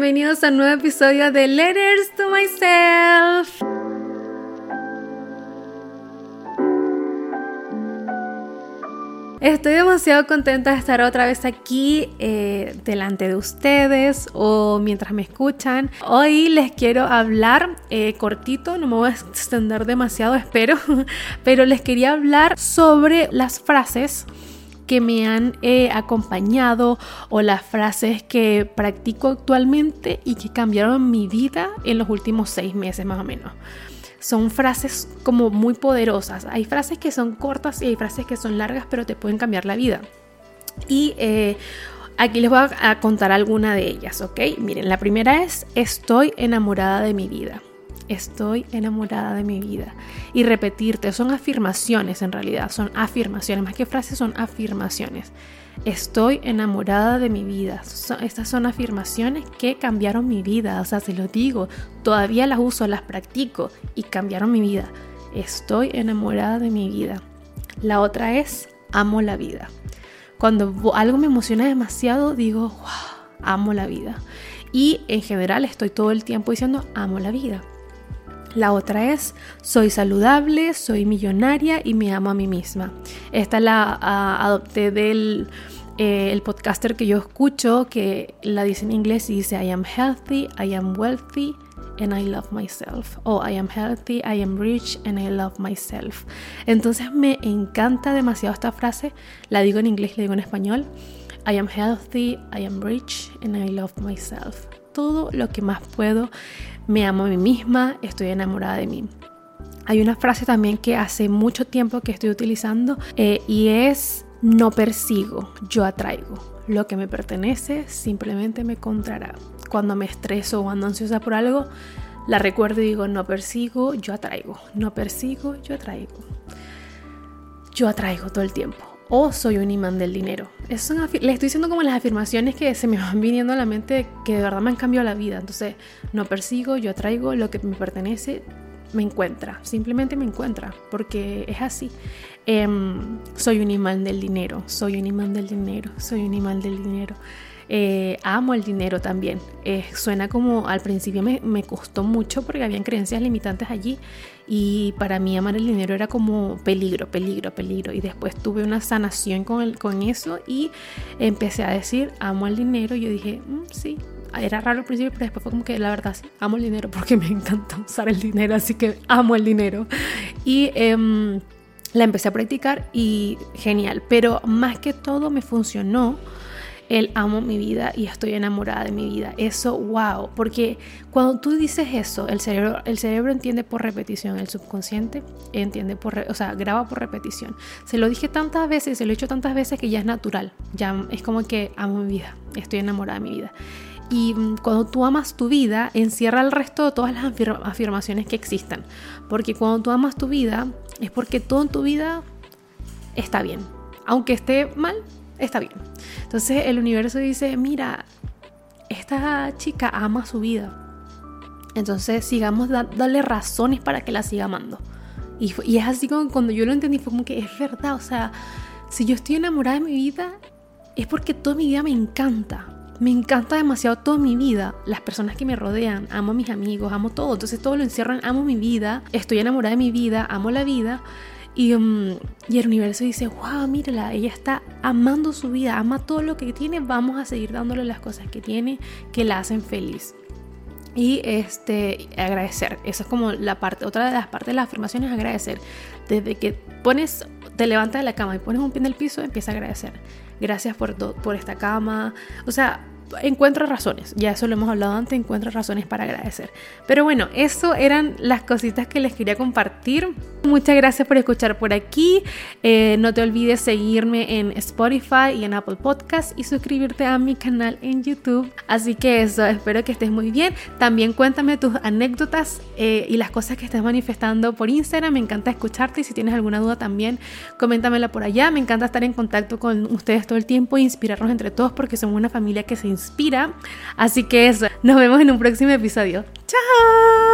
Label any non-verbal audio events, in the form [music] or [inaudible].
bienvenidos a un nuevo episodio de Letters to Myself. Estoy demasiado contenta de estar otra vez aquí eh, delante de ustedes o mientras me escuchan. Hoy les quiero hablar eh, cortito, no me voy a extender demasiado, [laughs] espero, pero les quería hablar sobre las frases que me han eh, acompañado o las frases que practico actualmente y que cambiaron mi vida en los últimos seis meses más o menos. Son frases como muy poderosas. Hay frases que son cortas y hay frases que son largas, pero te pueden cambiar la vida. Y eh, aquí les voy a contar alguna de ellas, ¿ok? Miren, la primera es, estoy enamorada de mi vida estoy enamorada de mi vida. Y repetirte, son afirmaciones en realidad, son afirmaciones, más que frases son afirmaciones. Estoy enamorada de mi vida. estas son afirmaciones que cambiaron mi vida, o sea, se lo digo, todavía las uso, las practico y cambiaron mi vida. Estoy enamorada de mi vida. La otra es, amo la vida. Cuando algo me emociona demasiado, digo, wow, amo la vida. Y en general estoy todo el tiempo diciendo, amo la vida. La otra es, soy saludable, soy millonaria y me amo a mí misma. Esta la adopté del eh, el podcaster que yo escucho, que la dice en inglés y dice, I am healthy, I am wealthy, and I love myself. O I am healthy, I am rich, and I love myself. Entonces me encanta demasiado esta frase. La digo en inglés, la digo en español. I am healthy, I am rich, and I love myself. Todo lo que más puedo me amo a mí misma, estoy enamorada de mí. Hay una frase también que hace mucho tiempo que estoy utilizando eh, y es no persigo, yo atraigo. Lo que me pertenece simplemente me encontrará. Cuando me estreso o ando ansiosa por algo, la recuerdo y digo, no persigo, yo atraigo. No persigo, yo atraigo. Yo atraigo todo el tiempo o soy un imán del dinero. Eso le estoy diciendo como las afirmaciones que se me van viniendo a la mente que de verdad me han cambiado la vida. Entonces, no persigo, yo atraigo lo que me pertenece, me encuentra, simplemente me encuentra, porque es así. Em, soy un imán del dinero, soy un imán del dinero, soy un imán del dinero. Eh, amo el dinero también. Eh, suena como al principio me, me, costó mucho porque habían creencias limitantes allí y para mí amar el dinero era como peligro, peligro, peligro. Y después tuve una sanación con, el, con eso y empecé a decir amo el dinero. Y yo dije, mm, sí, era raro al principio, pero después fue como que la verdad sí, amo el dinero porque me encanta usar el dinero, así que amo el dinero. Y em, la empecé a practicar y genial, pero más que todo me funcionó el amo mi vida y estoy enamorada de mi vida. Eso, wow, porque cuando tú dices eso, el cerebro, el cerebro entiende por repetición, el subconsciente entiende por, o sea, graba por repetición. Se lo dije tantas veces, se lo he hecho tantas veces que ya es natural, ya es como que amo mi vida, estoy enamorada de mi vida. Y mm, cuando tú amas tu vida, encierra el resto de todas las afirmaciones que existan. Porque cuando tú amas tu vida, es porque todo en tu vida está bien. Aunque esté mal, está bien. Entonces el universo dice, mira, esta chica ama su vida. Entonces sigamos dándole razones para que la siga amando. Y, y, es así como cuando yo lo entendí, fue como que es verdad, o sea, si yo estoy enamorada de mi vida, es porque toda mi vida me encanta. Me encanta demasiado toda mi vida, las personas que me rodean, amo a mis amigos, amo todo. Entonces todo lo encierran, amo mi vida, estoy enamorada de mi vida, amo la vida. Mm, y, el universo dice, wow, mírala, ella está amando su vida, ama todo lo que tiene, vamos a seguir dándole las cosas que tiene que la hacen feliz. Y este, agradecer, esa es como la parte, otra de las partes de las afirmaciones, agradecer. Desde que pones, te levantas de la cama y pones un pie en el piso, empieza a agradecer. Gracias por, por esta cama. O sea, encuentra razones, ya eso lo hemos hablado antes, encuentra razones para agradecer. Pero bueno, eso eran las cositas que les quería compartir. Muchas gracias por escuchar por aquí. Eh, no te olvides seguirme en Spotify y en Apple Podcast y suscribirte a mi canal en YouTube. Así que eso, espero que estés muy bien. También cuéntame tus anécdotas eh, y las cosas que estás manifestando por Instagram. Me encanta escucharte y si tienes alguna duda también, coméntamela por allá. Me encanta estar en contacto con ustedes todo el tiempo e inspirarnos entre todos porque somos una familia que se inspira. Así que eso, nos vemos en un próximo episodio. ¡Chao!